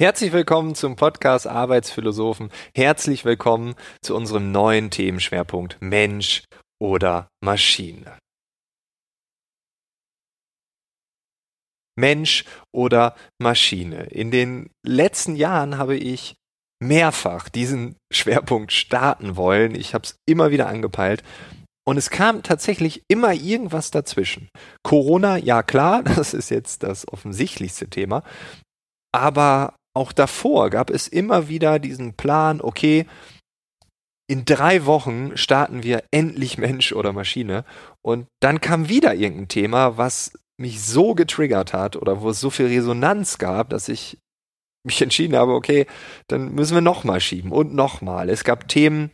Herzlich willkommen zum Podcast Arbeitsphilosophen. Herzlich willkommen zu unserem neuen Themenschwerpunkt Mensch oder Maschine. Mensch oder Maschine. In den letzten Jahren habe ich mehrfach diesen Schwerpunkt starten wollen. Ich habe es immer wieder angepeilt. Und es kam tatsächlich immer irgendwas dazwischen. Corona, ja klar, das ist jetzt das offensichtlichste Thema. Aber auch davor gab es immer wieder diesen Plan, okay, in drei Wochen starten wir endlich Mensch oder Maschine. Und dann kam wieder irgendein Thema, was mich so getriggert hat oder wo es so viel Resonanz gab, dass ich mich entschieden habe, okay, dann müssen wir nochmal schieben und nochmal. Es gab Themen,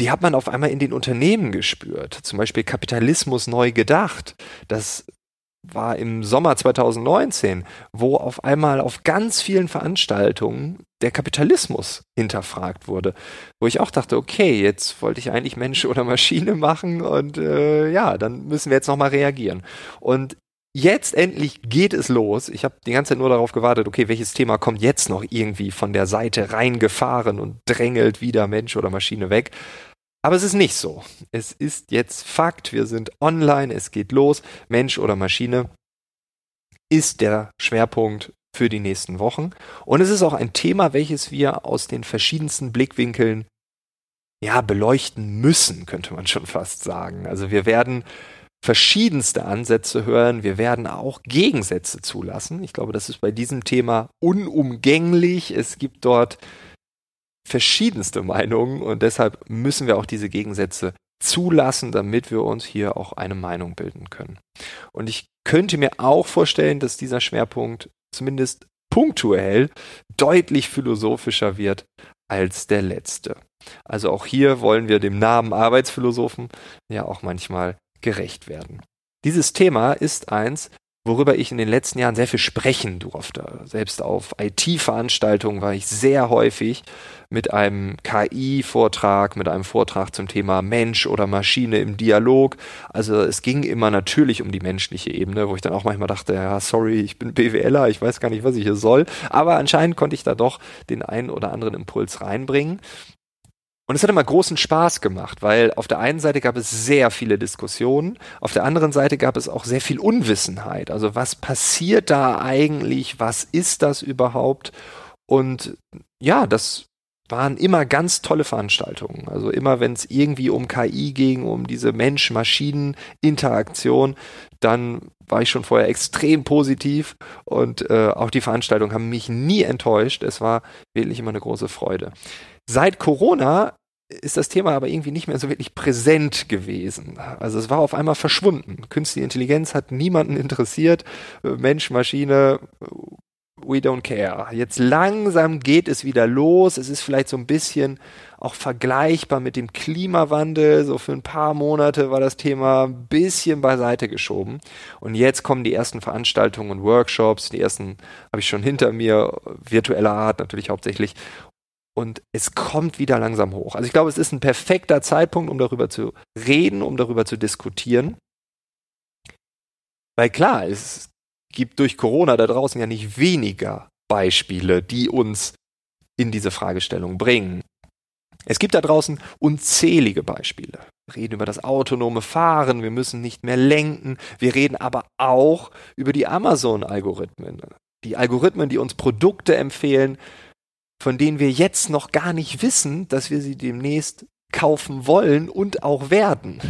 die hat man auf einmal in den Unternehmen gespürt. Zum Beispiel Kapitalismus neu gedacht. Das war im Sommer 2019, wo auf einmal auf ganz vielen Veranstaltungen der Kapitalismus hinterfragt wurde. Wo ich auch dachte, okay, jetzt wollte ich eigentlich Mensch oder Maschine machen und äh, ja, dann müssen wir jetzt nochmal reagieren. Und jetzt endlich geht es los. Ich habe die ganze Zeit nur darauf gewartet, okay, welches Thema kommt jetzt noch irgendwie von der Seite reingefahren und drängelt wieder Mensch oder Maschine weg. Aber es ist nicht so. Es ist jetzt Fakt, wir sind online, es geht los. Mensch oder Maschine ist der Schwerpunkt für die nächsten Wochen. Und es ist auch ein Thema, welches wir aus den verschiedensten Blickwinkeln ja, beleuchten müssen, könnte man schon fast sagen. Also wir werden verschiedenste Ansätze hören. Wir werden auch Gegensätze zulassen. Ich glaube, das ist bei diesem Thema unumgänglich. Es gibt dort verschiedenste Meinungen und deshalb müssen wir auch diese Gegensätze zulassen, damit wir uns hier auch eine Meinung bilden können. Und ich könnte mir auch vorstellen, dass dieser Schwerpunkt zumindest punktuell deutlich philosophischer wird als der letzte. Also auch hier wollen wir dem Namen Arbeitsphilosophen ja auch manchmal gerecht werden. Dieses Thema ist eins, worüber ich in den letzten Jahren sehr viel sprechen durfte. Selbst auf IT-Veranstaltungen war ich sehr häufig mit einem KI-Vortrag, mit einem Vortrag zum Thema Mensch oder Maschine im Dialog. Also es ging immer natürlich um die menschliche Ebene, wo ich dann auch manchmal dachte, ja, sorry, ich bin BWLer, ich weiß gar nicht, was ich hier soll. Aber anscheinend konnte ich da doch den einen oder anderen Impuls reinbringen. Und es hat immer großen Spaß gemacht, weil auf der einen Seite gab es sehr viele Diskussionen, auf der anderen Seite gab es auch sehr viel Unwissenheit. Also was passiert da eigentlich? Was ist das überhaupt? Und ja, das waren immer ganz tolle Veranstaltungen. Also immer, wenn es irgendwie um KI ging, um diese Mensch-Maschinen-Interaktion, dann war ich schon vorher extrem positiv und äh, auch die Veranstaltungen haben mich nie enttäuscht. Es war wirklich immer eine große Freude. Seit Corona ist das Thema aber irgendwie nicht mehr so wirklich präsent gewesen. Also es war auf einmal verschwunden. Künstliche Intelligenz hat niemanden interessiert. Mensch, Maschine, we don't care. Jetzt langsam geht es wieder los. Es ist vielleicht so ein bisschen auch vergleichbar mit dem Klimawandel. So für ein paar Monate war das Thema ein bisschen beiseite geschoben. Und jetzt kommen die ersten Veranstaltungen und Workshops. Die ersten habe ich schon hinter mir, virtueller Art natürlich hauptsächlich und es kommt wieder langsam hoch. Also ich glaube, es ist ein perfekter Zeitpunkt, um darüber zu reden, um darüber zu diskutieren. Weil klar, es gibt durch Corona da draußen ja nicht weniger Beispiele, die uns in diese Fragestellung bringen. Es gibt da draußen unzählige Beispiele. Wir reden über das autonome Fahren, wir müssen nicht mehr lenken, wir reden aber auch über die Amazon-Algorithmen. Die Algorithmen, die uns Produkte empfehlen, von denen wir jetzt noch gar nicht wissen, dass wir sie demnächst kaufen wollen und auch werden.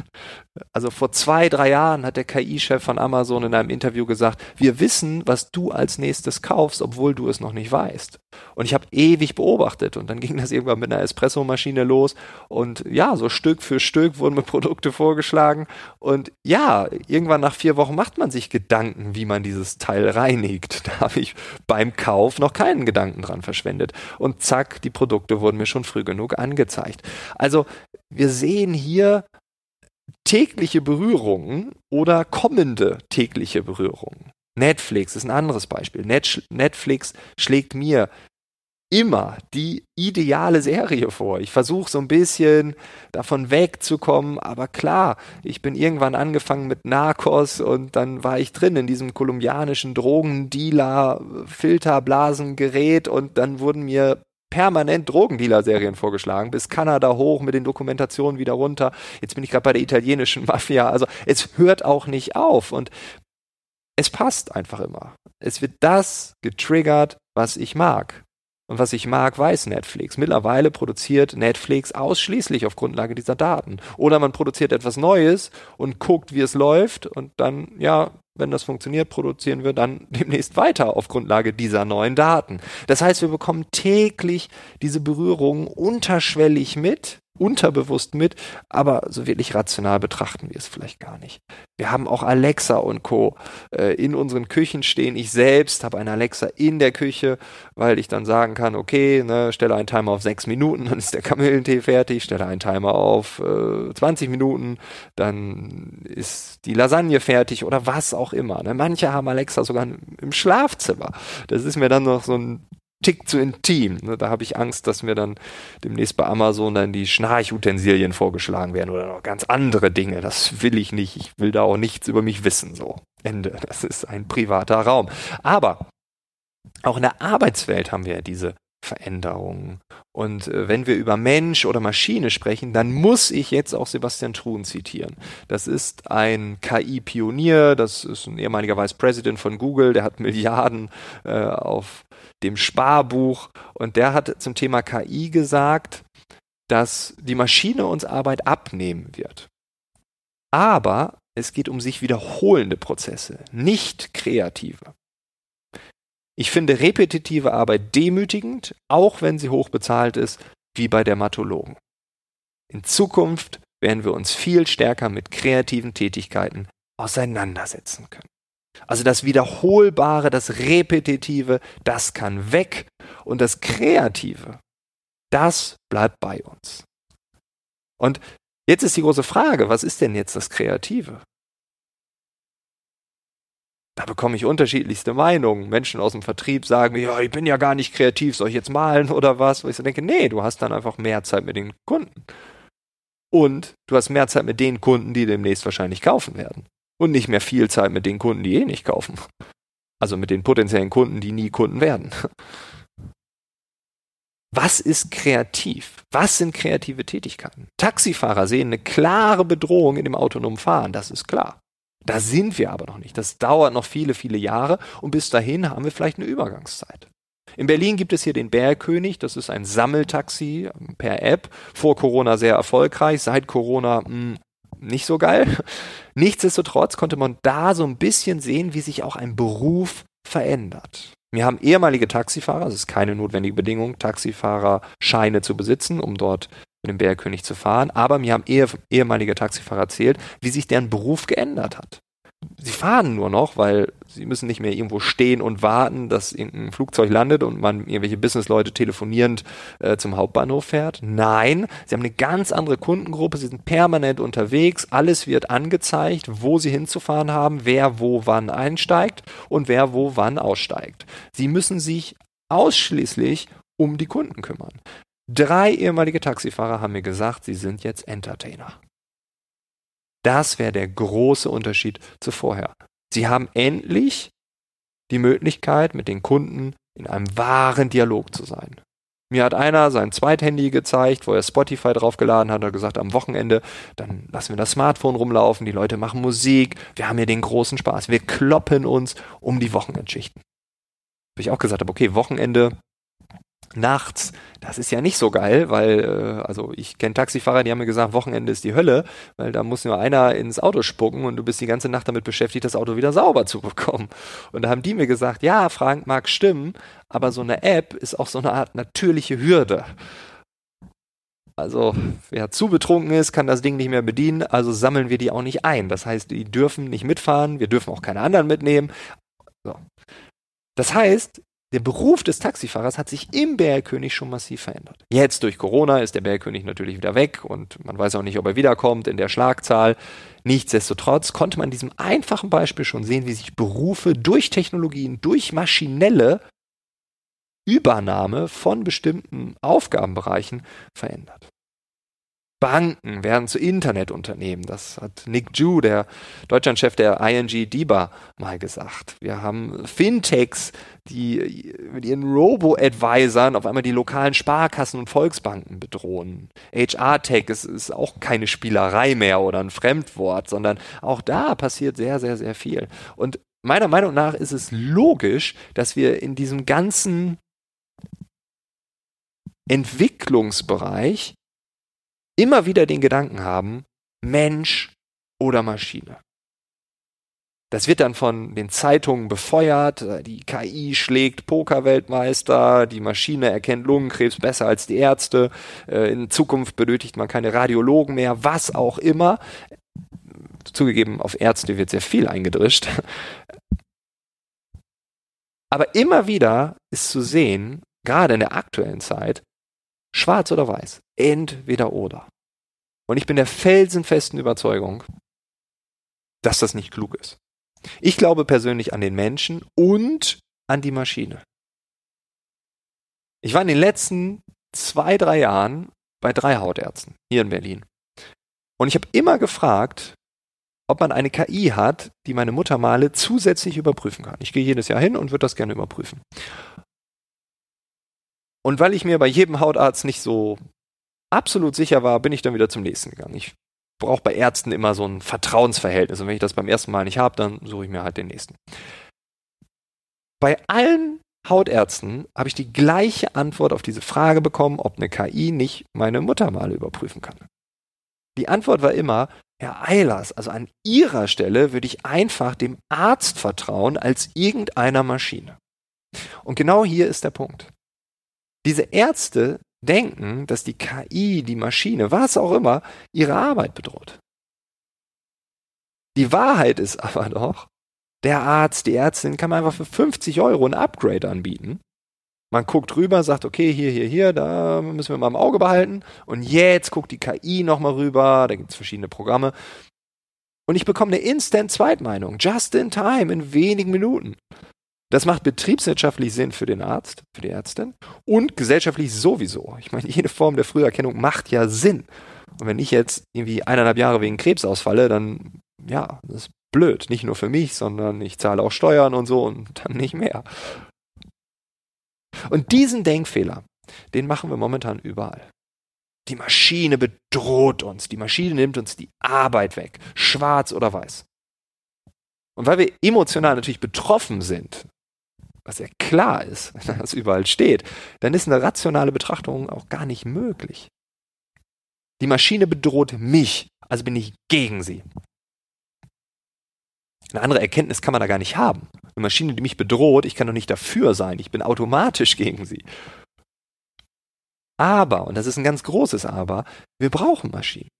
Also vor zwei, drei Jahren hat der KI-Chef von Amazon in einem Interview gesagt, wir wissen, was du als nächstes kaufst, obwohl du es noch nicht weißt. Und ich habe ewig beobachtet und dann ging das irgendwann mit einer Espressomaschine los und ja, so Stück für Stück wurden mir Produkte vorgeschlagen und ja, irgendwann nach vier Wochen macht man sich Gedanken, wie man dieses Teil reinigt. Da habe ich beim Kauf noch keinen Gedanken dran verschwendet und zack, die Produkte wurden mir schon früh genug angezeigt. Also wir sehen hier tägliche Berührungen oder kommende tägliche Berührungen. Netflix ist ein anderes Beispiel. Netflix schlägt mir immer die ideale Serie vor. Ich versuche so ein bisschen davon wegzukommen, aber klar, ich bin irgendwann angefangen mit Narcos und dann war ich drin in diesem kolumbianischen Drogendealer, Filterblasengerät und dann wurden mir permanent Drogendealer-Serien vorgeschlagen, bis Kanada hoch mit den Dokumentationen wieder runter. Jetzt bin ich gerade bei der italienischen Mafia. Also es hört auch nicht auf und es passt einfach immer. Es wird das getriggert, was ich mag. Und was ich mag, weiß Netflix. Mittlerweile produziert Netflix ausschließlich auf Grundlage dieser Daten. Oder man produziert etwas Neues und guckt, wie es läuft und dann, ja, wenn das funktioniert, produzieren wir dann demnächst weiter auf Grundlage dieser neuen Daten. Das heißt, wir bekommen täglich diese Berührungen unterschwellig mit unterbewusst mit, aber so wirklich rational betrachten wir es vielleicht gar nicht. Wir haben auch Alexa und Co. Äh, in unseren Küchen stehen. Ich selbst habe eine Alexa in der Küche, weil ich dann sagen kann, okay, ne, stelle einen Timer auf sechs Minuten, dann ist der Kamillentee fertig, stelle einen Timer auf äh, 20 Minuten, dann ist die Lasagne fertig oder was auch immer. Ne? Manche haben Alexa sogar im Schlafzimmer. Das ist mir dann noch so ein Tick zu intim. Ne, da habe ich Angst, dass mir dann demnächst bei Amazon dann die Schnarchutensilien vorgeschlagen werden oder noch ganz andere Dinge. Das will ich nicht. Ich will da auch nichts über mich wissen. So. Ende. Das ist ein privater Raum. Aber auch in der Arbeitswelt haben wir ja diese Veränderungen. Und äh, wenn wir über Mensch oder Maschine sprechen, dann muss ich jetzt auch Sebastian Truhn zitieren. Das ist ein KI-Pionier, das ist ein ehemaliger Vice President von Google, der hat Milliarden äh, auf dem Sparbuch und der hat zum Thema KI gesagt, dass die Maschine uns Arbeit abnehmen wird. Aber es geht um sich wiederholende Prozesse, nicht kreative. Ich finde repetitive Arbeit demütigend, auch wenn sie hoch bezahlt ist, wie bei Dermatologen. In Zukunft werden wir uns viel stärker mit kreativen Tätigkeiten auseinandersetzen können. Also das Wiederholbare, das Repetitive, das kann weg und das Kreative, das bleibt bei uns. Und jetzt ist die große Frage, was ist denn jetzt das Kreative? Da bekomme ich unterschiedlichste Meinungen. Menschen aus dem Vertrieb sagen mir, ja, ich bin ja gar nicht kreativ, soll ich jetzt malen oder was? Wo ich so denke, nee, du hast dann einfach mehr Zeit mit den Kunden. Und du hast mehr Zeit mit den Kunden, die demnächst wahrscheinlich kaufen werden. Und nicht mehr viel Zeit mit den Kunden, die eh nicht kaufen. Also mit den potenziellen Kunden, die nie Kunden werden. Was ist kreativ? Was sind kreative Tätigkeiten? Taxifahrer sehen eine klare Bedrohung in dem autonomen Fahren, das ist klar. Da sind wir aber noch nicht. Das dauert noch viele, viele Jahre und bis dahin haben wir vielleicht eine Übergangszeit. In Berlin gibt es hier den Bärkönig, das ist ein Sammeltaxi ähm, per App. Vor Corona sehr erfolgreich, seit Corona mh, hm, nicht so geil. Nichtsdestotrotz konnte man da so ein bisschen sehen, wie sich auch ein Beruf verändert. Wir haben ehemalige Taxifahrer, es ist keine notwendige Bedingung, Taxifahrerscheine zu besitzen, um dort mit dem Bergkönig zu fahren. Aber mir haben ehe, ehemalige Taxifahrer erzählt, wie sich deren Beruf geändert hat. Sie fahren nur noch, weil sie müssen nicht mehr irgendwo stehen und warten, dass irgendein Flugzeug landet und man irgendwelche Businessleute telefonierend äh, zum Hauptbahnhof fährt. Nein, sie haben eine ganz andere Kundengruppe, sie sind permanent unterwegs, alles wird angezeigt, wo sie hinzufahren haben, wer wo wann einsteigt und wer wo wann aussteigt. Sie müssen sich ausschließlich um die Kunden kümmern. Drei ehemalige Taxifahrer haben mir gesagt, sie sind jetzt Entertainer. Das wäre der große Unterschied zu vorher. Sie haben endlich die Möglichkeit, mit den Kunden in einem wahren Dialog zu sein. Mir hat einer sein Zweithandy gezeigt, wo er Spotify draufgeladen hat und gesagt, am Wochenende, dann lassen wir das Smartphone rumlaufen, die Leute machen Musik, wir haben hier den großen Spaß, wir kloppen uns um die Wochenendschichten. Habe ich auch gesagt, okay, Wochenende, nachts, das ist ja nicht so geil, weil, äh, also ich kenne Taxifahrer, die haben mir gesagt, Wochenende ist die Hölle, weil da muss nur einer ins Auto spucken und du bist die ganze Nacht damit beschäftigt, das Auto wieder sauber zu bekommen. Und da haben die mir gesagt, ja, Frank, mag stimmen, aber so eine App ist auch so eine Art natürliche Hürde. Also, wer zu betrunken ist, kann das Ding nicht mehr bedienen, also sammeln wir die auch nicht ein. Das heißt, die dürfen nicht mitfahren, wir dürfen auch keine anderen mitnehmen. So. Das heißt, der Beruf des Taxifahrers hat sich im Bergkönig schon massiv verändert. Jetzt durch Corona ist der Bergkönig natürlich wieder weg und man weiß auch nicht, ob er wiederkommt in der Schlagzahl. Nichtsdestotrotz konnte man in diesem einfachen Beispiel schon sehen, wie sich Berufe durch Technologien, durch maschinelle Übernahme von bestimmten Aufgabenbereichen verändert. Banken werden zu Internetunternehmen. Das hat Nick Ju, der Deutschlandchef der ING DIBA, mal gesagt. Wir haben Fintechs, die mit ihren Robo-Advisern auf einmal die lokalen Sparkassen und Volksbanken bedrohen. HR-Tech ist, ist auch keine Spielerei mehr oder ein Fremdwort, sondern auch da passiert sehr, sehr, sehr viel. Und meiner Meinung nach ist es logisch, dass wir in diesem ganzen Entwicklungsbereich immer wieder den Gedanken haben, Mensch oder Maschine. Das wird dann von den Zeitungen befeuert, die KI schlägt Pokerweltmeister, die Maschine erkennt Lungenkrebs besser als die Ärzte, äh, in Zukunft benötigt man keine Radiologen mehr, was auch immer. Zugegeben, auf Ärzte wird sehr viel eingedrischt. Aber immer wieder ist zu sehen, gerade in der aktuellen Zeit, schwarz oder weiß, entweder oder. Und ich bin der felsenfesten Überzeugung, dass das nicht klug ist. Ich glaube persönlich an den Menschen und an die Maschine. Ich war in den letzten zwei, drei Jahren bei drei Hautärzten hier in Berlin. Und ich habe immer gefragt, ob man eine KI hat, die meine Muttermale zusätzlich überprüfen kann. Ich gehe jedes Jahr hin und würde das gerne überprüfen. Und weil ich mir bei jedem Hautarzt nicht so absolut sicher war, bin ich dann wieder zum nächsten gegangen. Ich brauche bei Ärzten immer so ein Vertrauensverhältnis. Und wenn ich das beim ersten Mal nicht habe, dann suche ich mir halt den nächsten. Bei allen Hautärzten habe ich die gleiche Antwort auf diese Frage bekommen, ob eine KI nicht meine Muttermale überprüfen kann. Die Antwort war immer, Herr Eilers, also an Ihrer Stelle würde ich einfach dem Arzt vertrauen als irgendeiner Maschine. Und genau hier ist der Punkt. Diese Ärzte denken, dass die KI, die Maschine, was auch immer, ihre Arbeit bedroht. Die Wahrheit ist aber doch, der Arzt, die Ärztin kann man einfach für 50 Euro ein Upgrade anbieten. Man guckt rüber, sagt, okay, hier, hier, hier, da müssen wir mal im Auge behalten. Und jetzt guckt die KI nochmal rüber, da gibt es verschiedene Programme. Und ich bekomme eine Instant-Zweitmeinung, just in time, in wenigen Minuten. Das macht betriebswirtschaftlich Sinn für den Arzt, für die Ärztin und gesellschaftlich sowieso. Ich meine, jede Form der Früherkennung macht ja Sinn. Und wenn ich jetzt irgendwie eineinhalb Jahre wegen Krebs ausfalle, dann, ja, das ist blöd. Nicht nur für mich, sondern ich zahle auch Steuern und so und dann nicht mehr. Und diesen Denkfehler, den machen wir momentan überall. Die Maschine bedroht uns. Die Maschine nimmt uns die Arbeit weg. Schwarz oder weiß. Und weil wir emotional natürlich betroffen sind was ja klar ist, wenn das überall steht, dann ist eine rationale Betrachtung auch gar nicht möglich. Die Maschine bedroht mich, also bin ich gegen sie. Eine andere Erkenntnis kann man da gar nicht haben. Eine Maschine, die mich bedroht, ich kann doch nicht dafür sein, ich bin automatisch gegen sie. Aber, und das ist ein ganz großes Aber, wir brauchen Maschinen.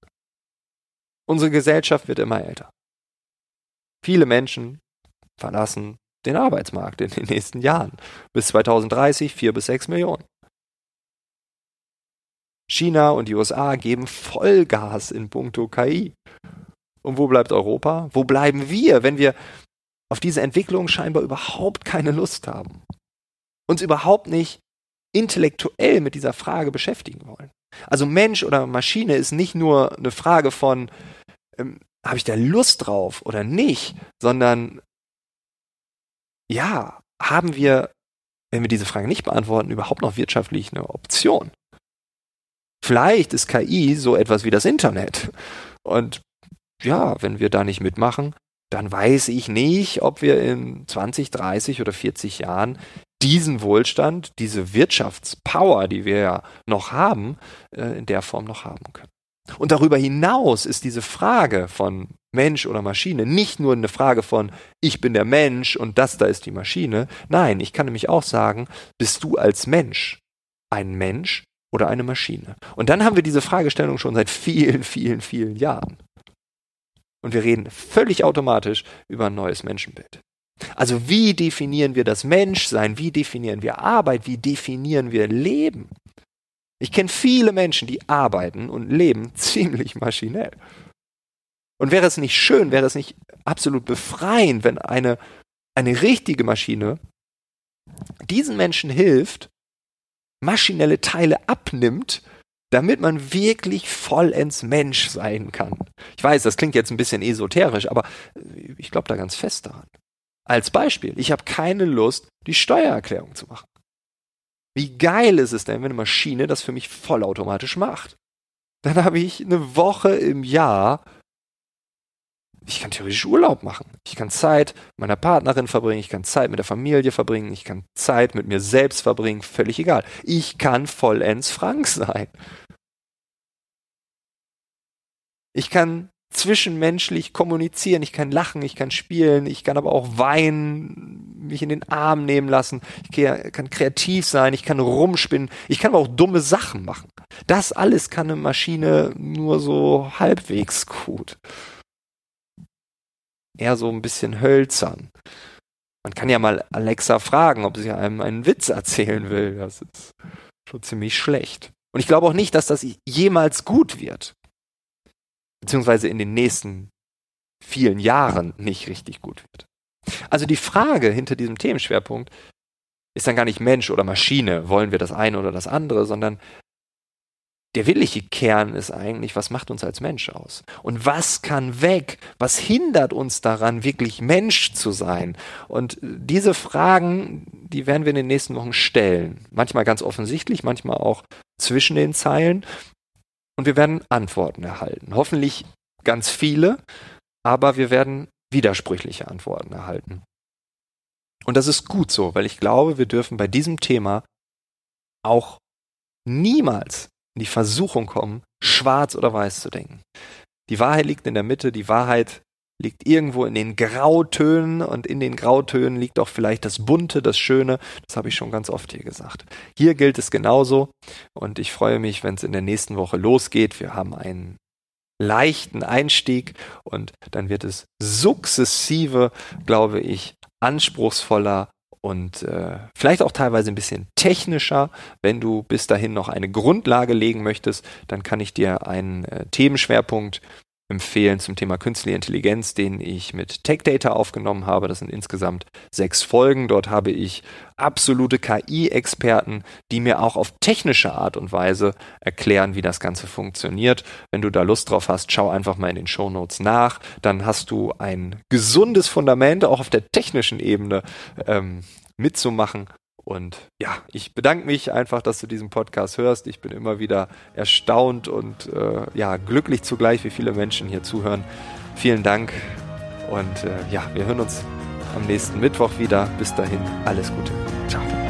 Unsere Gesellschaft wird immer älter. Viele Menschen verlassen den Arbeitsmarkt in den nächsten Jahren. Bis 2030 vier bis sechs Millionen. China und die USA geben Vollgas in puncto KI. Und wo bleibt Europa? Wo bleiben wir, wenn wir auf diese Entwicklung scheinbar überhaupt keine Lust haben? Uns überhaupt nicht intellektuell mit dieser Frage beschäftigen wollen. Also Mensch oder Maschine ist nicht nur eine Frage von, ähm, habe ich da Lust drauf oder nicht, sondern ja, haben wir, wenn wir diese Frage nicht beantworten, überhaupt noch wirtschaftlich eine Option? Vielleicht ist KI so etwas wie das Internet. Und ja, wenn wir da nicht mitmachen, dann weiß ich nicht, ob wir in 20, 30 oder 40 Jahren diesen Wohlstand, diese Wirtschaftspower, die wir ja noch haben, äh, in der Form noch haben können. Und darüber hinaus ist diese Frage von Mensch oder Maschine nicht nur eine Frage von ich bin der Mensch und das da ist die Maschine. Nein, ich kann nämlich auch sagen, bist du als Mensch ein Mensch oder eine Maschine? Und dann haben wir diese Fragestellung schon seit vielen, vielen, vielen Jahren. Und wir reden völlig automatisch über ein neues Menschenbild. Also wie definieren wir das Menschsein? Wie definieren wir Arbeit? Wie definieren wir Leben? Ich kenne viele Menschen, die arbeiten und leben ziemlich maschinell. Und wäre es nicht schön, wäre es nicht absolut befreiend, wenn eine, eine richtige Maschine diesen Menschen hilft, maschinelle Teile abnimmt, damit man wirklich vollends Mensch sein kann. Ich weiß, das klingt jetzt ein bisschen esoterisch, aber ich glaube da ganz fest daran. Als Beispiel, ich habe keine Lust, die Steuererklärung zu machen. Wie geil ist es denn, wenn eine Maschine das für mich vollautomatisch macht? Dann habe ich eine Woche im Jahr ich kann theoretisch Urlaub machen. Ich kann Zeit meiner Partnerin verbringen, ich kann Zeit mit der Familie verbringen, ich kann Zeit mit mir selbst verbringen, völlig egal. Ich kann vollends Frank sein. Ich kann zwischenmenschlich kommunizieren, ich kann lachen, ich kann spielen, ich kann aber auch weinen, mich in den Arm nehmen lassen, ich kann kreativ sein, ich kann rumspinnen, ich kann aber auch dumme Sachen machen. Das alles kann eine Maschine nur so halbwegs gut eher so ein bisschen hölzern. Man kann ja mal Alexa fragen, ob sie einem einen Witz erzählen will. Das ist schon ziemlich schlecht. Und ich glaube auch nicht, dass das jemals gut wird. Beziehungsweise in den nächsten vielen Jahren nicht richtig gut wird. Also die Frage hinter diesem Themenschwerpunkt ist dann gar nicht Mensch oder Maschine, wollen wir das eine oder das andere, sondern der wirkliche Kern ist eigentlich, was macht uns als Mensch aus? Und was kann weg? Was hindert uns daran, wirklich Mensch zu sein? Und diese Fragen, die werden wir in den nächsten Wochen stellen. Manchmal ganz offensichtlich, manchmal auch zwischen den Zeilen. Und wir werden Antworten erhalten. Hoffentlich ganz viele, aber wir werden widersprüchliche Antworten erhalten. Und das ist gut so, weil ich glaube, wir dürfen bei diesem Thema auch niemals in die Versuchung kommen, schwarz oder weiß zu denken. Die Wahrheit liegt in der Mitte, die Wahrheit liegt irgendwo in den Grautönen und in den Grautönen liegt auch vielleicht das Bunte, das Schöne. Das habe ich schon ganz oft hier gesagt. Hier gilt es genauso und ich freue mich, wenn es in der nächsten Woche losgeht. Wir haben einen leichten Einstieg und dann wird es sukzessive, glaube ich, anspruchsvoller und äh, vielleicht auch teilweise ein bisschen technischer. Wenn du bis dahin noch eine Grundlage legen möchtest, dann kann ich dir einen äh, Themenschwerpunkt empfehlen zum Thema künstliche Intelligenz, den ich mit Tech Data aufgenommen habe. Das sind insgesamt sechs Folgen. Dort habe ich absolute KI-Experten, die mir auch auf technische Art und Weise erklären, wie das Ganze funktioniert. Wenn du da Lust drauf hast, schau einfach mal in den Show Notes nach. Dann hast du ein gesundes Fundament auch auf der technischen Ebene ähm, mitzumachen und ja, ich bedanke mich einfach, dass du diesen Podcast hörst. Ich bin immer wieder erstaunt und äh, ja, glücklich zugleich, wie viele Menschen hier zuhören. Vielen Dank und äh, ja, wir hören uns am nächsten Mittwoch wieder. Bis dahin, alles Gute. Ciao.